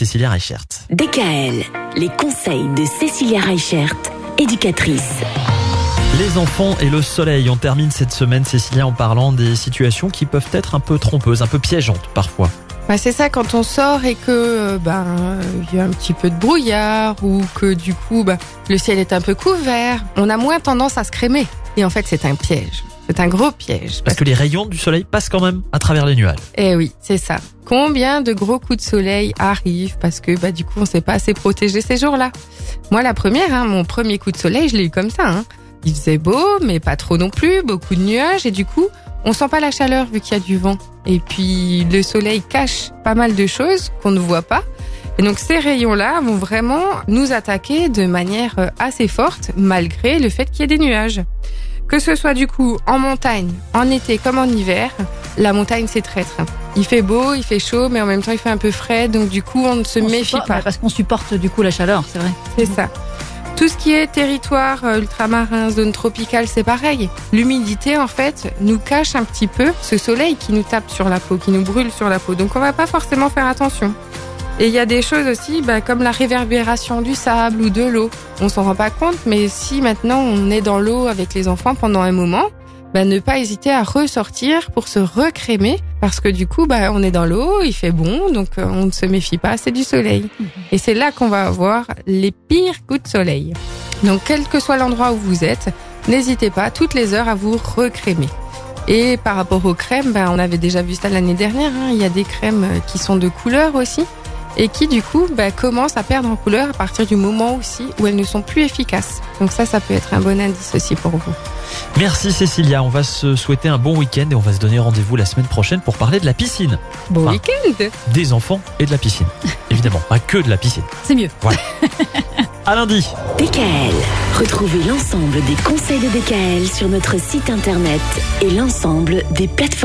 Cécilia Reichert. DKL, les conseils de Cécilia Reichert, éducatrice. Les enfants et le soleil, on termine cette semaine, Cécilia, en parlant des situations qui peuvent être un peu trompeuses, un peu piégeantes parfois. Bah, c'est ça quand on sort et que euh, ben il y a un petit peu de brouillard ou que du coup bah, le ciel est un peu couvert, on a moins tendance à se crémer. Et en fait, c'est un piège. C'est un gros piège. Parce que les rayons du soleil passent quand même à travers les nuages. Eh oui, c'est ça. Combien de gros coups de soleil arrivent parce que bah du coup on s'est pas assez protégé ces jours-là. Moi la première, hein, mon premier coup de soleil, je l'ai eu comme ça. Hein. Il faisait beau, mais pas trop non plus, beaucoup de nuages et du coup on sent pas la chaleur vu qu'il y a du vent. Et puis le soleil cache pas mal de choses qu'on ne voit pas. Et donc ces rayons-là vont vraiment nous attaquer de manière euh, assez forte malgré le fait qu'il y ait des nuages. Que ce soit du coup en montagne, en été comme en hiver, la montagne c'est traître. Il fait beau, il fait chaud, mais en même temps il fait un peu frais, donc du coup on ne se On méfie supporte- pas. Parce qu'on supporte du coup la chaleur, c'est vrai. C'est ça. Tout ce qui est territoire euh, ultramarin, zone tropicale, c'est pareil. L'humidité, en fait, nous cache un petit peu ce soleil qui nous tape sur la peau, qui nous brûle sur la peau. Donc, on va pas forcément faire attention. Et il y a des choses aussi, bah, comme la réverbération du sable ou de l'eau. On s'en rend pas compte, mais si maintenant on est dans l'eau avec les enfants pendant un moment, bah, ne pas hésiter à ressortir pour se recrémer, parce que du coup, bah, on est dans l'eau, il fait bon, donc euh, on ne se méfie pas, c'est du soleil. Et c'est là qu'on va avoir les pires coups de soleil. Donc, quel que soit l'endroit où vous êtes, n'hésitez pas toutes les heures à vous recrémer. Et par rapport aux crèmes, ben, on avait déjà vu ça l'année dernière. hein, il y a des crèmes qui sont de couleur aussi et qui du coup ben, commencent à perdre en couleur à partir du moment aussi où elles ne sont plus efficaces. Donc ça, ça peut être un bon indice aussi pour vous. Merci Cécilia, on va se souhaiter un bon week-end et on va se donner rendez-vous la semaine prochaine pour parler de la piscine. Bon Enfin, week-end Des enfants et de la piscine. Évidemment, pas que de la piscine. C'est mieux. À lundi DKL, retrouvez l'ensemble des conseils de DKL sur notre site internet et l'ensemble des plateformes.